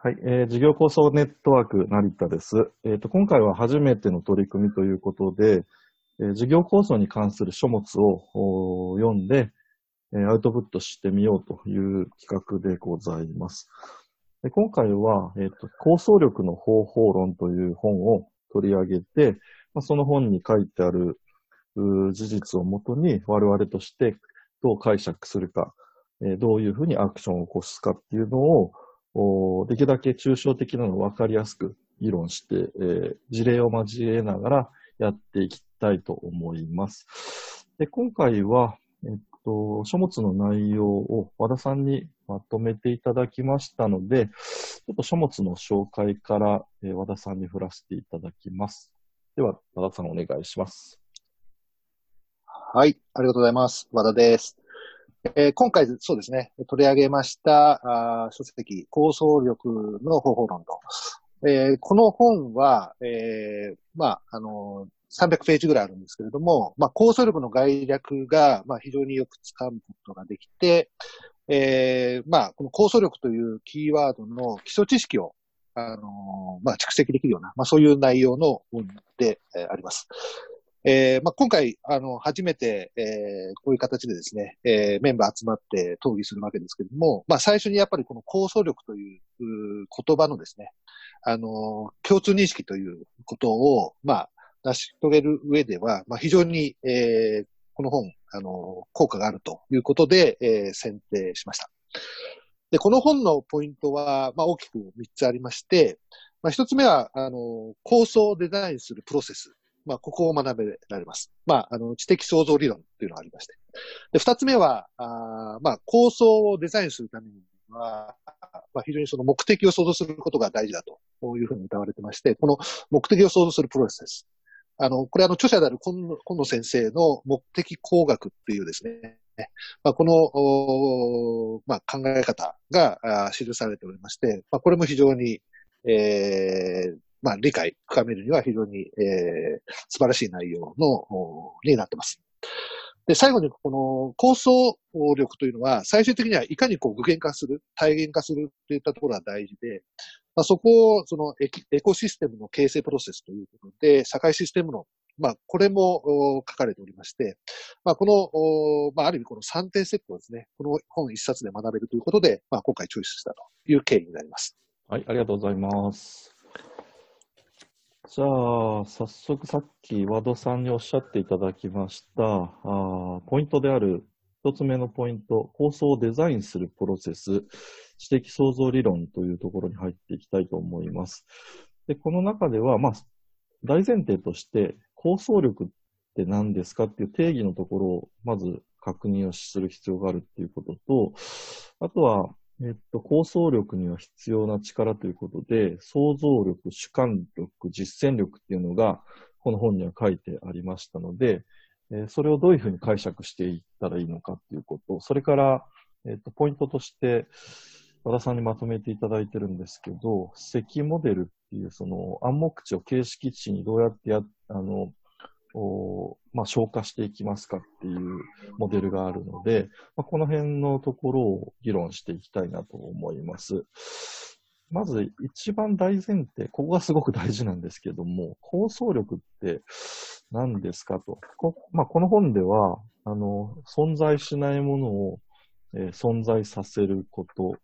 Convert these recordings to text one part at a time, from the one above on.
はい、えー事業構想ネットワーク成田です。えーと、今回は初めての取り組みということで、えー事業構想に関する書物を読んで、えーアウトプットしてみようという企画でございます。で今回は、えーと、構想力の方法論という本を取り上げて、まあ、その本に書いてある事実をもとに我々としてどう解釈するか、えーどういうふうにアクションを起こすかっていうのをおできるだけ抽象的なのを分かりやすく議論して、えー事例を交えながらやっていきたいと思います。で今回は、えっと、書物の内容を和田さんにまとめていただきましたので、ちょっと書物の紹介から、えー和田さんに振らせていただきます。では、和田さんお願いします。はい、ありがとうございます。和田です。えー今回、そうですね、取り上げましたあ書籍、構想力の方法論と。えーこの本は、えーまあ、あのー300ページぐらいあるんですけれども、まあ、構想力の概略が、まあ、非常によくつかむことができて、えーまあ、この構想力というキーワードの基礎知識を、あのまあ、蓄積できるような、まあ、そういう内容の本で、あります。えーまあ、今回、あの、初めて、えーこういう形でですね、えーメンバー集まって討議するわけですけれども、まあ、最初にやっぱりこの構想力という言葉のですね、あの、共通認識ということを、まあ、成し遂げる上では、まあ、非常に、えーこの本、あの、効果があるということで、えー選定しました。で、この本のポイントは、まあ、大きく3つありまして、まあ、1つ目は、あの、構想をデザインするプロセス。まあ、ここを学べられます。まあ、あの、知的創造理論っていうのがありまして。で、二つ目は、あまあ、構想をデザインするためには、まあ、非常にその目的を想像することが大事だというふうに歌われてまして、この目的を想像するプロセスです。あの、これあの、著者である今野今野先生の目的工学っていうですね、まあ、この、まあ、考え方が記されておりまして、まあ、これも非常に、えーまあ、理解、深めるには非常に、えー素晴らしい内容の、になってます。で、最後にこの構想力というのは、最終的にはいかにこう具現化する、体現化するといったところが大事で、まあ、そこをそのエエコシステムの形成プロセスということで、社会システムの、まあ、これも書かれておりまして、まあ、この、まあ、ある意味この3点セットですね、この本一冊で学べるということで、まあ、今回チョイスしたという経緯になります。はい、ありがとうございます。じゃあ、早速さっき和田さんにおっしゃっていただきました、あポイントである一つ目のポイント、構想をデザインするプロセス、知的創造理論というところに入っていきたいと思います。で、この中では、まあ、大前提として、構想力って何ですかっていう定義のところをまず確認をする必要があるっていうことと、あとは、えっと、構想力には必要な力ということで、想像力、主観力、実践力っていうのが、この本には書いてありましたので、えそれをどういうふうに解釈していったらいいのかっていうこと、それから、えっと、ポイントとして、和田さんにまとめていただいてるんですけど、積モデルっていうその暗黙知を形式値にどうやってや、あの、おまあ、消化していきますかっていうモデルがあるので、まあ、この辺のところを議論していきたいなと思います。まず一番大前提、ここがすごく大事なんですけども、構想力って何ですかと。こ,、まあ、この本では、あの、存在しないものを、えー存在させること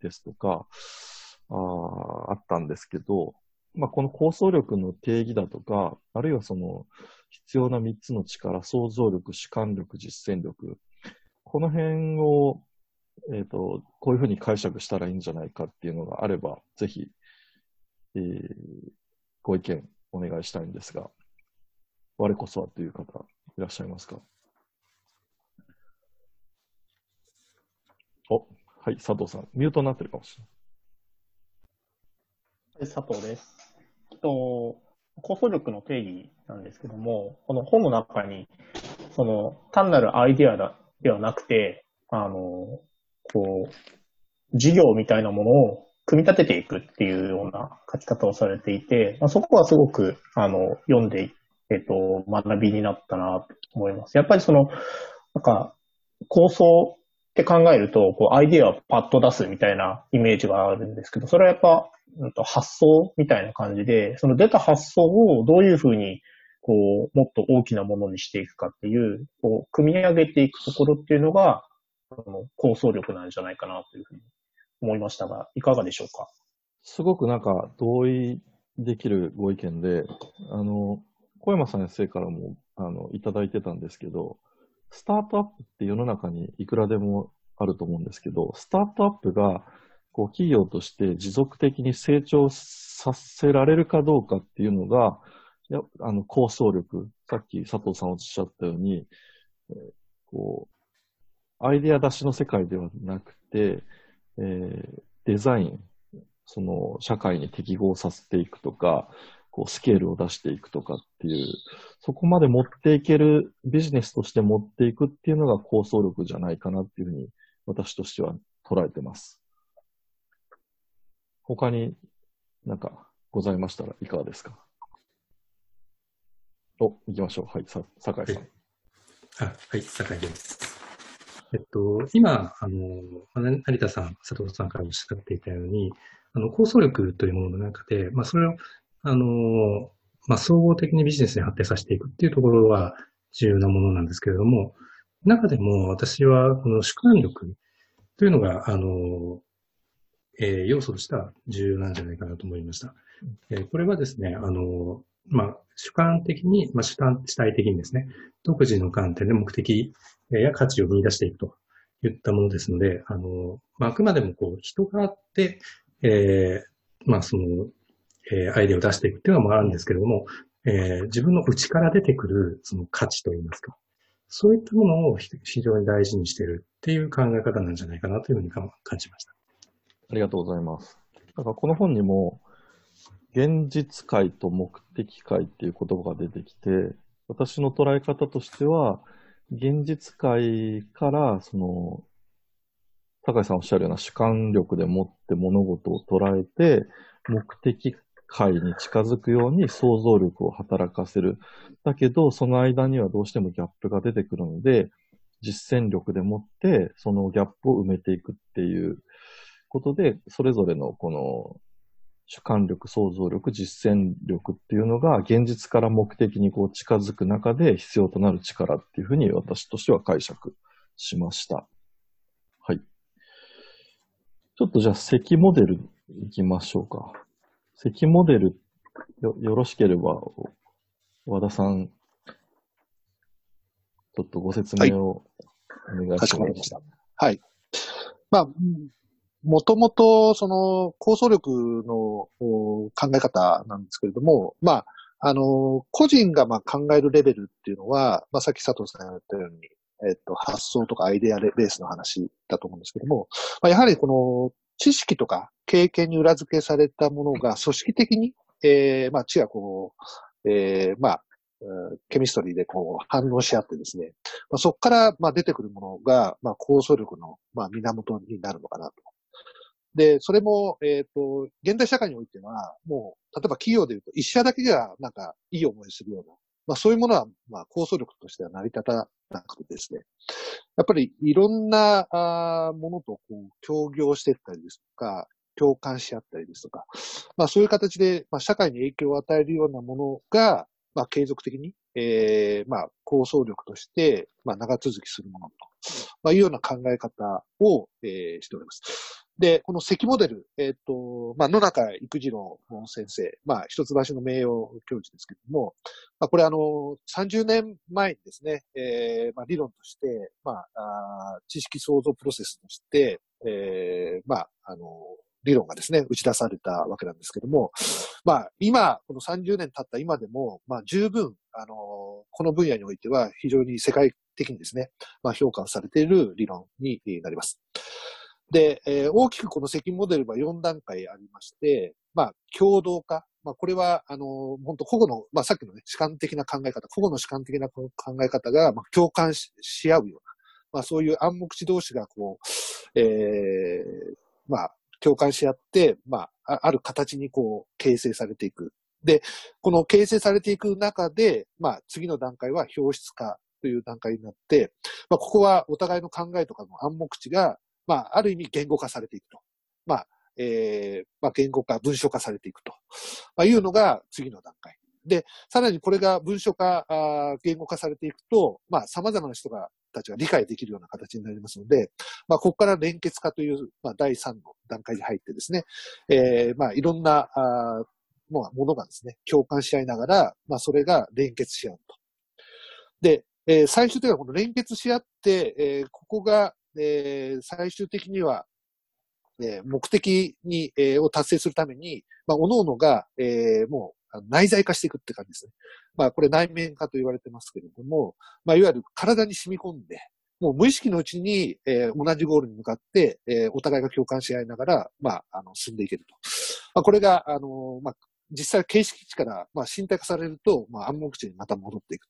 ですとか、あーあったんですけど、まあ、この構想力の定義だとか、あるいはその必要な3つの力、想像力、主観力、実践力、この辺を、えっ、と、こういうふうに解釈したらいいんじゃないかっていうのがあれば、ぜひ、えーご意見お願いしたいんですが、我こそはという方いらっしゃいますか？お、はい、佐藤さん。ミュートになってるかもしれない。佐藤です。と、構想力の定義なんですけども、この本の中に、その、単なるアイデアだではなくて、あの、こう、事業みたいなものを組み立てていくっていうような書き方をされていて、まあ、そこはすごく、あの、読んで、えっと、学びになったなと思います。やっぱりその、なんか、構想って考えると、こう、アイデアをパッと出すみたいなイメージがあるんですけど、それはやっぱ、うんと、発想みたいな感じで、その出た発想をどういうふうに、こう、もっと大きなものにしていくかっていう、こう、組み上げていくところっていうのが、あの構想力なんじゃないかなというふうに思いましたが、いかがでしょうか？すごくなんか同意できるご意見で、あの、小山先生からも、あの、いただいてたんですけど、スタートアップって世の中にいくらでもあると思うんですけど、スタートアップが、こう、企業として持続的に成長させられるかどうかっていうのが、やあの、構想力、さっき佐藤さんおっしゃったように、えー、こう、アイデア出しの世界ではなくて、えー、デザイン、その、社会に適合させていくとか、こう、スケールを出していくとかっていう、そこまで持っていける、ビジネスとして持っていくっていうのが構想力じゃないかなっていうふうに、私としては捉えてます。他になんかございましたらいかがですか？お、行きましょう。はい、さ、酒井さん。はい、あはい、酒井です。えっと、今、あの、成田さん、佐藤さんからおっしゃっていたように、あの、構想力というものの中で、まあ、それを、あの、まあ、総合的にビジネスに発展させていくっていうところは重要なものなんですけれども、中でも私はこの主観力というのが、あの、えー、要素としては重要なんじゃないかなと思いました。えー、これはですね、あの、まあ、主観的に、まあ、主観、主体的にですね、独自の観点で目的や価値を見出していくといったものですので、あの、まあ、あくまでもこう、人があって、えー、まあ、その、えー、アイデアを出していくっていうのもあるんですけれども、えー、自分の内から出てくる、その価値といいますか、そういったものを非常に大事にしているっていう考え方なんじゃないかなというふうに感じました。ありがとうございます。だかこの本にも、現実界と目的界っていう言葉が出てきて、私の捉え方としては、現実界から、その、高井さんおっしゃるような主観力でもって物事を捉えて、目的界に近づくように想像力を働かせる。だけど、その間にはどうしてもギャップが出てくるので、実践力でもって、そのギャップを埋めていくっていうことで、それぞれのこの主観力、想像力、実践力っていうのが現実から目的にこう近づく中で必要となる力っていうふうに私としては解釈しました。はい。ちょっとじゃあ、積モデルいきましょうか。積モデルよ、よろしければ、和田さん、ちょっとご説明をお願いします。はい、かしこまりました。はい。まあ、もともと、その、構想力の考え方なんですけれども、まあ、あの、個人がまあ考えるレベルっていうのは、まあ、さっき佐藤さんが言ったように、えっと、発想とかアイデアベースの話だと思うんですけども、まあ、やはりこの知識とか経験に裏付けされたものが組織的に、えー、まあ、知がこう、えー、まあ、ケミストリーでこう反応し合ってですね、まあ、そこからまあ出てくるものが、まあ、構想力のまあ源になるのかなと。で、それも、えっ、ー、と、現代社会においては、もう、例えば企業で言うと、一社だけが、なんか、いい思いするような、まあそういうものは、まあ構想力としては成り立たなくてですね、やっぱりいろんなあものとこう協業していったりですとか、共感し合ったりですとか、まあそういう形で、まあ社会に影響を与えるようなものが、まあ継続的に、えー、まあ構想力として、まあ長続きするものと、まあいうような考え方を、えー、しております。で、この関モデル、えっ、ー、と、まあ、野中育次郎先生、まあ、一橋の名誉教授ですけども、まあ、これあの、30年前にですね、えー、まあ、理論として、まあ、あ知識創造プロセスとして、えー、まあ、あの、理論がですね、打ち出されたわけなんですけども、まあ、今、この30年経った今でも、まあ、十分、あの、この分野においては非常に世界的にですね、まあ、評価されている理論になります。で、えー、大きくこの責任モデルは4段階ありまして、まあ、共同化。まあ、これは、あの、本当個々の、まあ、さっきのね、主観的な考え方、個々の主観的な考え方が、まあ、共感し合うような、まあ、そういう暗黙地同士が、こう、えー、まあ、共感し合って、まあ、ある形にこう、形成されていく。で、この形成されていく中で、まあ、次の段階は表出化という段階になって、まあ、ここはお互いの考えとかの暗黙知が、まあ、ある意味言語化されていくと。まあ、えー、まあ、言語化、文書化されていくと。まあ、いうのが次の段階。で、さらにこれが文書化、あ言語化されていくと、まあ、様々な人が、たちが理解できるような形になりますので、まあ、ここから連結化という、まあ、第3の段階に入ってですね、えー、まあ、いろんな、ああ、ものがですね、共感し合いながら、まあ、それが連結し合うと。で、えー最終的にはこの連結し合って、えーここが、えー最終的には、えー目的に、えーを達成するために、まあ、各々が、えーもう内在化していくって感じですね。まあ、これ内面化と言われてますけれども、まあ、いわゆる体に染み込んで、もう無意識のうちに、えー同じゴールに向かって、えーお互いが共感し合いながら、まあ、あの、進んでいけると。まあ、これが、あのまあ、実際形式値から、まあ、身体化されると、まあ、暗黙知にまた戻っていく。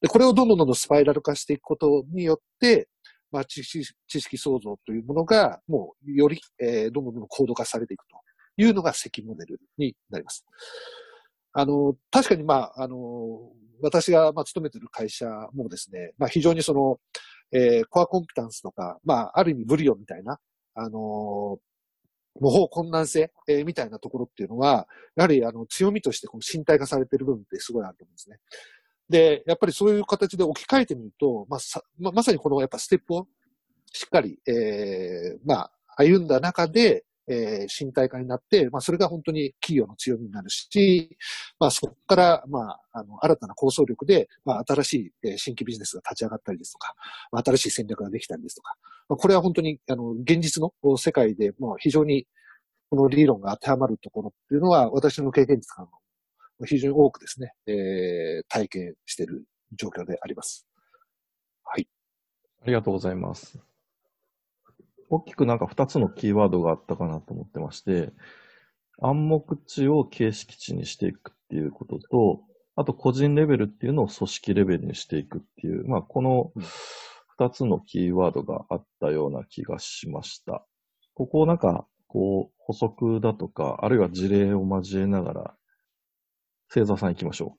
で、これをどんどんどんどんスパイラル化していくことによって、まあ、知識、知識創造というものが、もう、より、えーどんどんどんどん高度化されていくというのが積モデルになります。あの、確かに、まあ、あの、私が、まあ、勤めている会社もですね、まあ、非常にその、えーコアコンピタンスとか、まあ、ある意味ブリオみたいな、あの模倣困難性、えーみたいなところっていうのは、やはり、あの、強みとして、この身体化されている部分ってすごいあると思うんですね。で、やっぱりそういう形で置き換えてみると、まあ、さ、ままさにこのやっぱステップをしっかり、えーまあ、歩んだ中で、えー身体化になって、まあ、それが本当に企業の強みになるし、まあ、そこから、まあ、あの、新たな構想力で、まあ、新しい、えー新規ビジネスが立ち上がったりですとか、まあ新しい戦略ができたりですとか、まあ、これは本当に、あの、現実の世界で、もう非常に、この理論が当てはまるところっていうのは、私の経験値からも非常に多くですね、えー体験している状況であります。はい。ありがとうございます。大きくなんか2つのキーワードがあったかなと思ってまして、暗黙知を形式値にしていくっていうことと、あと個人レベルっていうのを組織レベルにしていくっていう、まあこの2つのキーワードがあったような気がしました。ここをなんか、こう補足だとか、あるいは事例を交えながら、星座さん行きましょ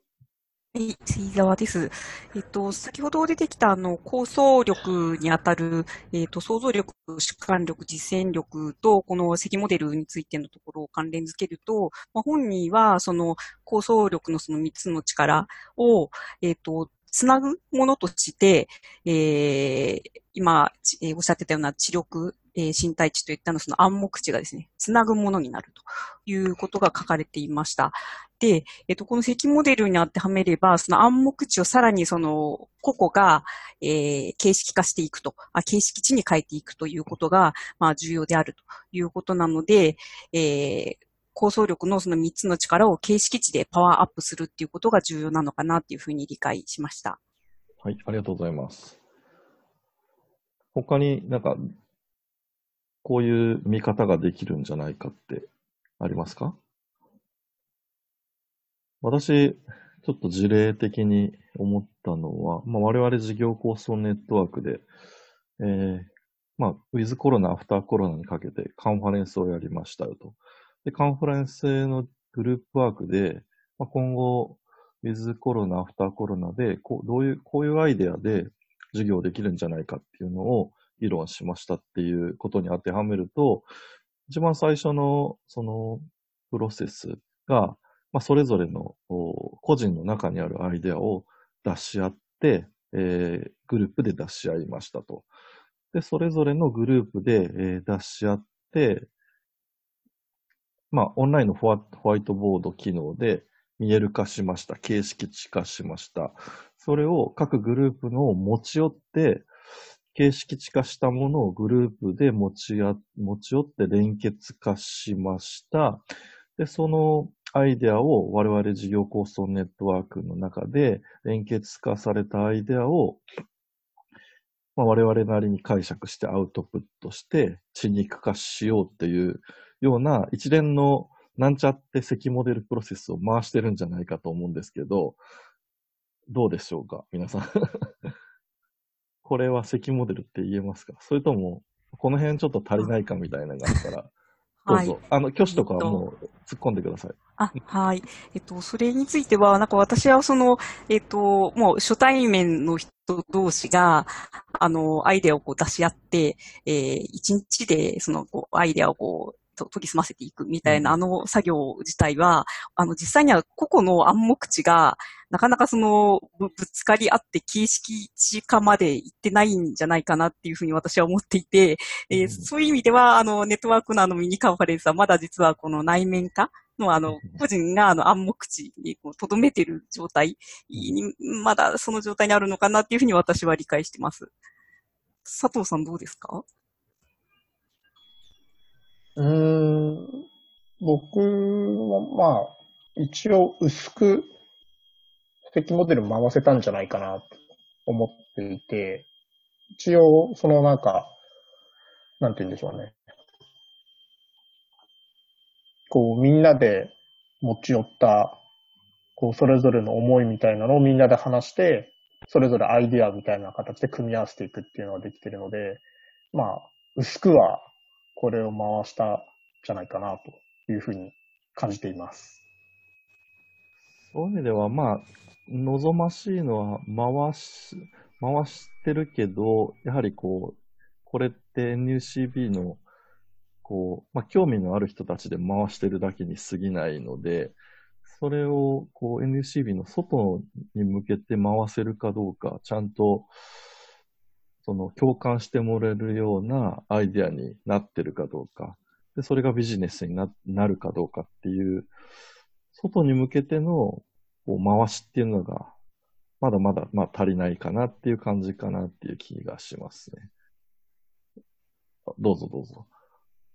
はい、杉沢です。えっと、先ほど出てきた、あの、構想力にあたる、えっと、想像力、主観力、実践力と、この積モデルについてのところを関連づけると、まあ、本人は、その、構想力のその3つの力を、えっと、つなぐものとして、えー今、えーおっしゃってたような知力、えー身体値といったのその暗黙知がですね、つなぐものになるということが書かれていました。で、えっと、この積モデルに当てはめれば、その暗黙知をさらにその、個々が、えー形式化していくと、あ、形式値に変えていくということが、まあ、重要であるということなので、えー構想力のその3つの力を形式値でパワーアップするっていうことが重要なのかなっていうふうに理解しました。はい、ありがとうございます。他になんか、こういう見方ができるんじゃないかってありますか？私、ちょっと事例的に思ったのは、まあ、我々事業構想ネットワークで、えーまあ、ウィズコロナ、アフターコロナにかけてカンファレンスをやりましたよと。で、カンファレンスのグループワークで、まあ、今後、ウィズコロナ、アフターコロナで、こう、どういう、こういうアイデアで授業できるんじゃないかっていうのを議論しましたっていうことに当てはめると、一番最初の、その、プロセスが、まあ、それぞれの個人の中にあるアイデアを出し合って、えーグループで出し合いましたと。で、それぞれのグループで、えー出し合って、まあ、オンラインのホワホワイトボード機能で見える化しました。形式値化しました。それを各グループの持ち寄って、形式値化したものをグループで持ちや持ち寄って連結化しました。で、そのアイデアを我々事業構想ネットワークの中で連結化されたアイデアを、まあ、我々なりに解釈してアウトプットして血肉化しようっていうような一連のなんちゃって積モデルプロセスを回してるんじゃないかと思うんですけど、どうでしょうか？皆さん。これは積モデルって言えますか？それとも、この辺ちょっと足りないかみたいなのがあったら、どうぞ。あの、挙手とかはもう突っ込んでください。あ、はい。えっと、それについては、なんか私はその、えっと、もう初対面の人同士が、あの、アイデアをこう出し合って、えー一日でそのこうアイデアをこう、と研ぎ澄ませていくみたいな、あの作業自体は、あの、実際には個々の暗黙知が、なかなかその、ぶぶつかり合って形式値化までいってないんじゃないかなっていうふうに私は思っていて、えーうん。そういう意味では、あの、ネットワークのあのミニカンファレンスはまだ実はこの内面化のあの、個人があの暗黙知にこう留めてる状態に、まだその状態にあるのかなっていうふうに私は理解してます。佐藤さんどうですか？うん、僕はまあ、一応薄く敵モデル回せたんじゃないかなと思っていて、一応、そのなんか、なんて言うんでしょうね。こう、みんなで持ち寄った、こう、それぞれの思いみたいなのをみんなで話して、それぞれアイディアみたいな形で組み合わせていくっていうのができてるので、まあ、薄くはこれを回したじゃないかなというふうに感じています。そういう意味では、まあ、望ましいのは回し、回してるけど、やはりこう、これって NUCB の、こう、まあ、興味のある人たちで回してるだけに過ぎないので、それを、こう、NUCB の外に向けて回せるかどうか、ちゃんと、その、共感してもらえるようなアイデアになってるかどうか、で、それがビジネスにななるかどうかっていう、外に向けてのこう回しっていうのが、まだまだ、まあ、足りないかなっていう感じかなっていう気がしますね。あどうぞどうぞ。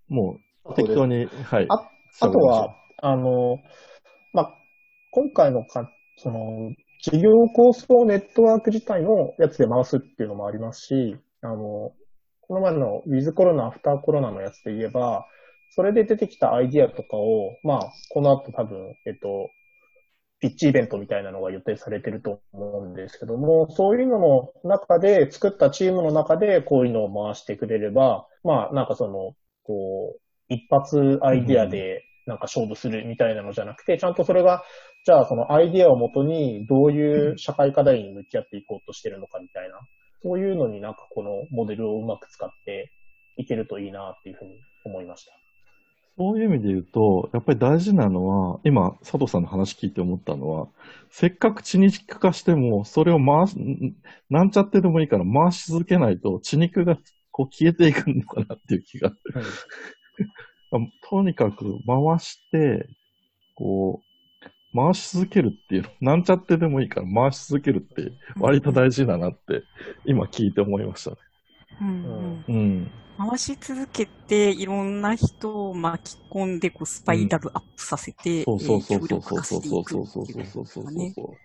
もう、適当に、はい。ああとは、あの、まあ、今回のか、その、事業構想ネットワーク自体のやつで回すっていうのもありますし、あの、この前のウィズコロナ、アフターコロナのやつで言えば、それで出てきたアイディアとかを、まあ、この後多分、えっと、ピッチイベントみたいなのが予定されてると思うんですけども、そういうのの中で、作ったチームの中でこういうのを回してくれれば、まあ、なんかその、こう、一発アイディアでなんか勝負するみたいなのじゃなくて、ちゃんとそれが、じゃあそのアイディアをもとにどういう社会課題に向き合っていこうとしてるのかみたいな、そういうのになんかこのモデルをうまく使っていけるといいなっていうふうに思いました。そういう意味で言うと、やっぱり大事なのは、今、佐藤さんの話聞いて思ったのは、せっかく血肉化しても、それを回す、んなんちゃってでもいいから回し続けないと、血肉がこう消えていくのかなっていう気が。とにかく回して、こう、回し続けるっていうの、なんちゃってでもいいから回し続けるって割と大事だなって、今聞いて思いましたね。うんうんうん。回し続けて、いろんな人を巻き込んで、こう、スパイラルアップさせて、そうそうそうそうそうそうそうそうっていうそうそうそう。そう。